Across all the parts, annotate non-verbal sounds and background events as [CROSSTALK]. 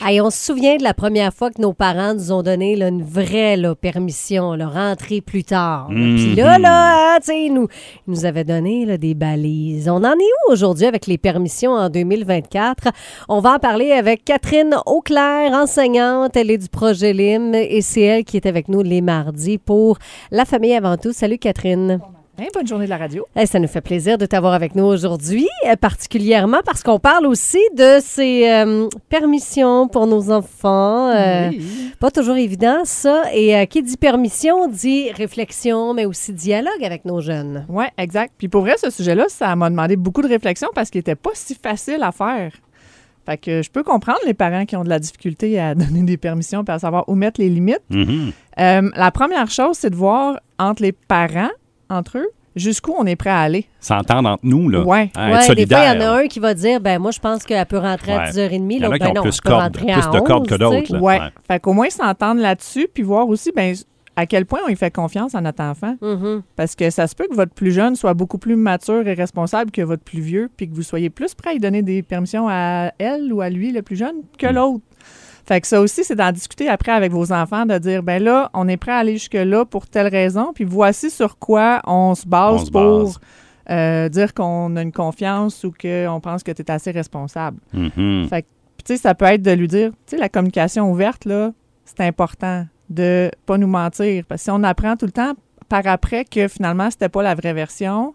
Hey, on se souvient de la première fois que nos parents nous ont donné là, une vraie là, permission, là, rentrer plus tard. là. Puis là, là, hein, tu sais, ils nous, ils nous avaient donné là, des balises. On en est où aujourd'hui avec les permissions en 2024? On va en parler avec Catherine Auclair, enseignante. Elle est du projet LIM et c'est elle qui est avec nous les mardis pour La famille avant tout. Salut Catherine. Hein, bonne journée de la radio. Hey, ça nous fait plaisir de t'avoir avec nous aujourd'hui, euh, particulièrement parce qu'on parle aussi de ces euh, permissions pour nos enfants. Euh, Pas toujours évident, ça. Et euh, qui dit permission dit réflexion, mais aussi dialogue avec nos jeunes. Oui, exact. Puis pour vrai, ce sujet-là, ça m'a demandé beaucoup de réflexion parce qu'il n'était pas si facile à faire. Fait que je peux comprendre les parents qui ont de la difficulté à [LAUGHS] donner des permissions et à savoir où mettre les limites. Mhm. Euh, la première chose, c'est de voir entre les parents, entre eux, jusqu'où on est prêt à aller. S'entendre entre nous, là. Ouais. Hein, Ouais, être des fois, il y en a un qui va dire ben moi, je pense qu'elle peut rentrer à Ouais. 10h30, Il y en a l'autre, qui ben ont non, plus, je peux corde- rentrer plus à de cordes que 11, d'autres, là. Ouais. Fait qu'au moins s'entendre là-dessus, puis voir aussi, ben, à quel point on y fait confiance à notre enfant. Mhm. Parce que ça se peut que votre plus jeune soit beaucoup plus mature et responsable que votre plus vieux, puis que vous soyez plus prêt à lui donner des permissions à elle ou à lui, le plus jeune, que Mm. l'autre. Fait que ça aussi, c'est d'en discuter après avec vos enfants, de dire, ben là, on est prêt à aller jusque-là pour telle raison, puis voici sur quoi on se base On se pour euh, dire qu'on a une confiance ou qu'on pense que tu es assez responsable. Mhm. Fait que, puis tu sais, ça peut être de lui dire, tu sais, la communication ouverte, là, c'est important de pas nous mentir. Parce que si on apprend tout le temps par après que finalement, c'était pas la vraie version,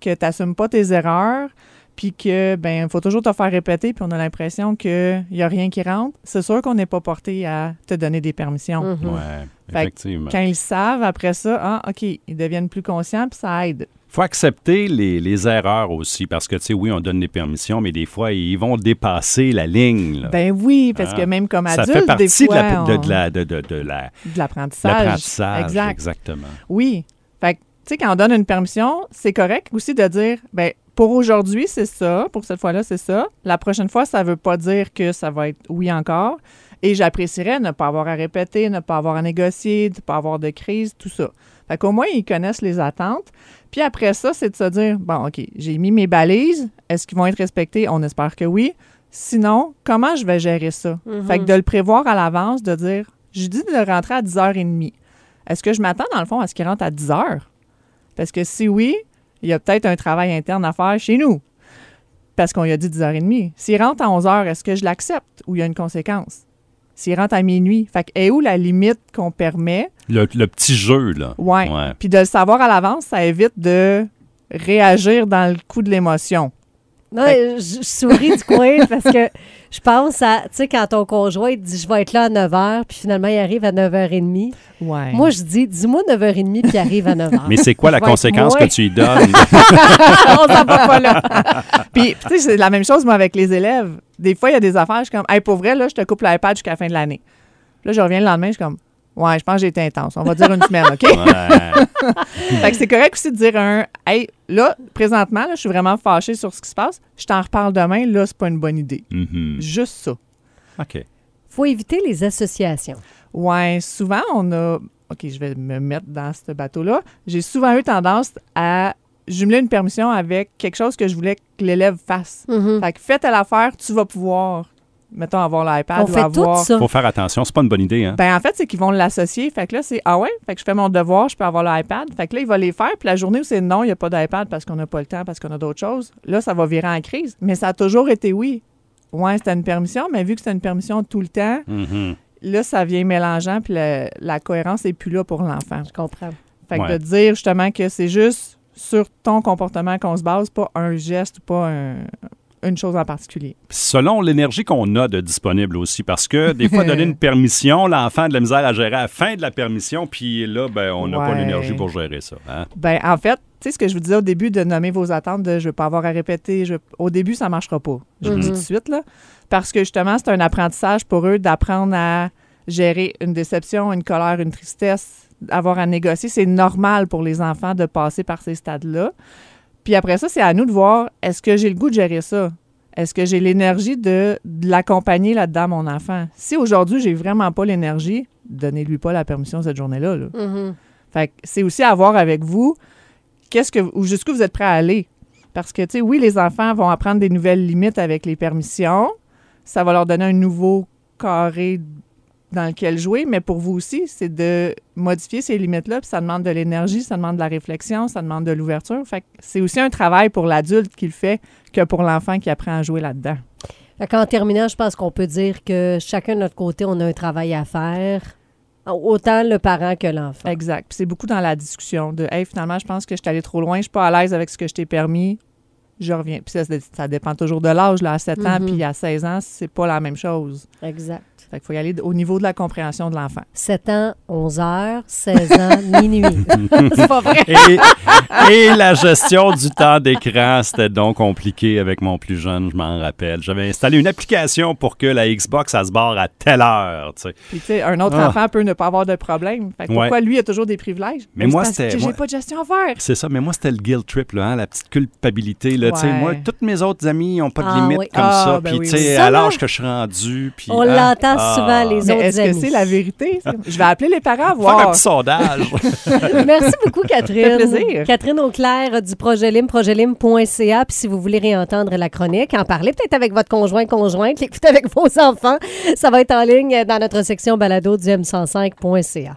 que tu n'assumes pas tes erreurs, puis que, ben, il faut toujours te faire répéter, puis on a l'impression qu'il n'y a rien qui rentre, c'est sûr qu'on n'est pas porté à te donner des permissions. Mhm. Ouais, Fait que effectivement. Quand ils savent, après ça, ah, OK, ils deviennent plus conscients, puis ça aide. faut accepter les, les erreurs aussi, parce que, tu sais, oui, on donne des permissions, mais des fois, ils vont dépasser la ligne. là. Ben oui, parce que même comme ça adulte, fait partie des de fois, la- de, la- de- de- de la- de l'apprentissage. l'apprentissage. Exact. Exactement. Oui. Fait que, tu sais, quand on donne une permission, c'est correct aussi de dire, ben pour aujourd'hui, c'est ça. Pour cette fois-là, c'est ça. La prochaine fois, ça veut pas dire que ça va être oui encore. Et j'apprécierais ne pas avoir à répéter, ne pas avoir à négocier, ne pas avoir de crise, tout ça. Fait qu'au moins, ils connaissent les attentes. Puis après ça, c'est de se dire, bon, OK, j'ai mis mes balises. Est-ce qu'ils vont être respectés? On espère que oui. Sinon, comment je vais gérer ça? Mhm. Fait que de le prévoir à l'avance, de dire, je dis de rentrer à 10h30. Est-ce que je m'attends, dans le fond, à ce qu'il rentre à 10 heures? Parce que si oui, il y a peut-être un travail interne à faire chez nous. Parce qu'on lui a dit 10h30. S'il rentre à 11 heures, est-ce que je l'accepte ou il y a une conséquence? S'il rentre à minuit, fait que est où la limite qu'on permet? Le, le petit jeu, là. Ouais. Ouais. Puis de le savoir à l'avance, ça évite de réagir dans le coup de l'émotion. Non, je, je souris du coin parce que je pense à, tu sais, quand ton conjoint il dit je vais être là à 9 h, puis finalement il arrive à 9h30. Ouais. Moi, je dis dis-moi 9h30, puis il arrive à 9h. [LAUGHS] Mais c'est quoi la conséquence que tu y donnes? [LAUGHS] [LAUGHS] on s'en va pas là. Puis, tu sais, c'est la même chose, moi, avec les élèves. Des fois, il y a des affaires, je suis comme, hey, pour vrai, là, je te coupe l'iPad jusqu'à la fin de l'année. Là, je reviens le lendemain, je suis comme, ouais, je pense que j'ai été intense. On va dire une semaine, OK? Ouais. [LAUGHS] fait que c'est correct aussi de dire un, hey, là, présentement, là, je suis vraiment fâchée sur ce qui se passe. Je t'en reparle demain. Là, c'est pas une bonne idée. Mhm. Juste ça. OK. faut éviter les associations. Ouais, souvent, on a. OK, je vais me mettre dans ce bateau-là. J'ai souvent eu tendance à jumeler une permission avec quelque chose que je voulais que l'élève fasse. Mhm. Fait que fais telle affaire, tu vas pouvoir, mettons, avoir l'iPad On ou fait tout ça. faut faire attention. C'est pas une bonne idée, hein? Ben, en fait, c'est qu'ils vont l'associer. Fait que là, c'est Ah ouais? Fait que je fais mon devoir, je peux avoir l'iPad. Fait que là, il va les faire. Puis la journée où c'est non, il n'y a pas d'iPad parce qu'on n'a pas le temps, parce qu'on a d'autres choses, là, ça va virer en crise. Mais ça a toujours été oui. Ouais, c'était une permission, mais vu que c'était une permission tout le temps, Mhm. là, ça vient mélangeant, puis le- la cohérence n'est plus là pour l'enfant. Je comprends. Fait que Ouais. de dire justement que c'est juste sur ton comportement qu'on se base, pas un geste ou pas un- une chose en particulier. Selon l'énergie qu'on a de disponible aussi, parce que des fois, [LAUGHS] donner une permission, l'enfant a de la misère à gérer à la fin de la permission, puis là, ben, on n'a pas l'énergie pour gérer ça. hein? Ben, en fait, tu sais ce que je vous disais au début de nommer vos attentes de je veux pas avoir à répéter, je au début, ça marchera pas. Je vous le dis Mhm. tout de suite, là. Parce que justement, c'est un apprentissage pour eux d'apprendre à gérer une déception, une colère, une tristesse, avoir à négocier. C'est normal pour les enfants de passer par ces stades-là. Puis après ça, c'est à nous de voir est-ce que j'ai le goût de gérer ça? Est-ce que j'ai l'énergie de, de l'accompagner là-dedans, mon enfant? Si aujourd'hui, j'ai vraiment pas l'énergie, donnez-lui pas la permission cette journée-là. là. Fait que c'est aussi à voir avec vous qu'est-ce que ou jusqu'où vous êtes prêt à aller. Parce que, tu sais, oui, les enfants vont apprendre des nouvelles limites avec les permissions. Ça va leur donner un nouveau carré dans lequel jouer, mais pour vous aussi, c'est de modifier ces limites-là, puis ça demande de l'énergie, ça demande de la réflexion, ça demande de l'ouverture. Fait que c'est aussi un travail pour l'adulte qui le fait que pour l'enfant qui apprend à jouer là-dedans. Fait qu'en terminant, je pense qu'on peut dire que chacun de notre côté, on a un travail à faire, autant le parent que l'enfant. Exact. Puis c'est beaucoup dans la discussion de Hey, finalement, je pense que je suis allé trop loin, je suis pas à l'aise avec ce que je t'ai permis, je reviens. Puis ça, ça dépend toujours de l'âge. Là, à 7 ans, Mhm. puis à 16 ans, c'est pas la même chose. Exact. Fait qu'il faut y aller au niveau de la compréhension de l'enfant. 7 ans, 11 heures, 16 ans, [LAUGHS] minuit. [LAUGHS] c'est pas vrai. Et, et la gestion du temps d'écran, c'était donc compliqué avec mon plus jeune, je m'en rappelle. J'avais installé une application pour que la Xbox, ça se barre à telle heure. tu sais. Puis, tu sais, un autre Ah. enfant peut ne pas avoir de problème. Fait que Ouais. pourquoi lui a toujours des privilèges? Mais Ben, moi, c'était- j'ai pas de gestion à faire. C'est ça, mais moi, c'était le guilt trip, là, hein, la petite culpabilité. Là, Ouais. Moi, toutes mes autres amis n'ont pas de Ah limite oui. comme Ah, ça. ben Puis, oui, tu sais, à l'âge que je suis rendu. Puis, On hein, l'entend ah. souvent, les Mais autres est-ce que c'est la vérité? Je vais appeler les parents à Faire un voir. petit sondage. [LAUGHS] Merci beaucoup, Catherine. Ça fait plaisir. Catherine Auclair du Projet Lim, projetlim.ca. Puis si vous voulez réentendre la chronique, en parler peut-être avec votre conjoint, conjointe, l'écouter avec vos enfants, ça va être en ligne dans notre section balado du m105.ca.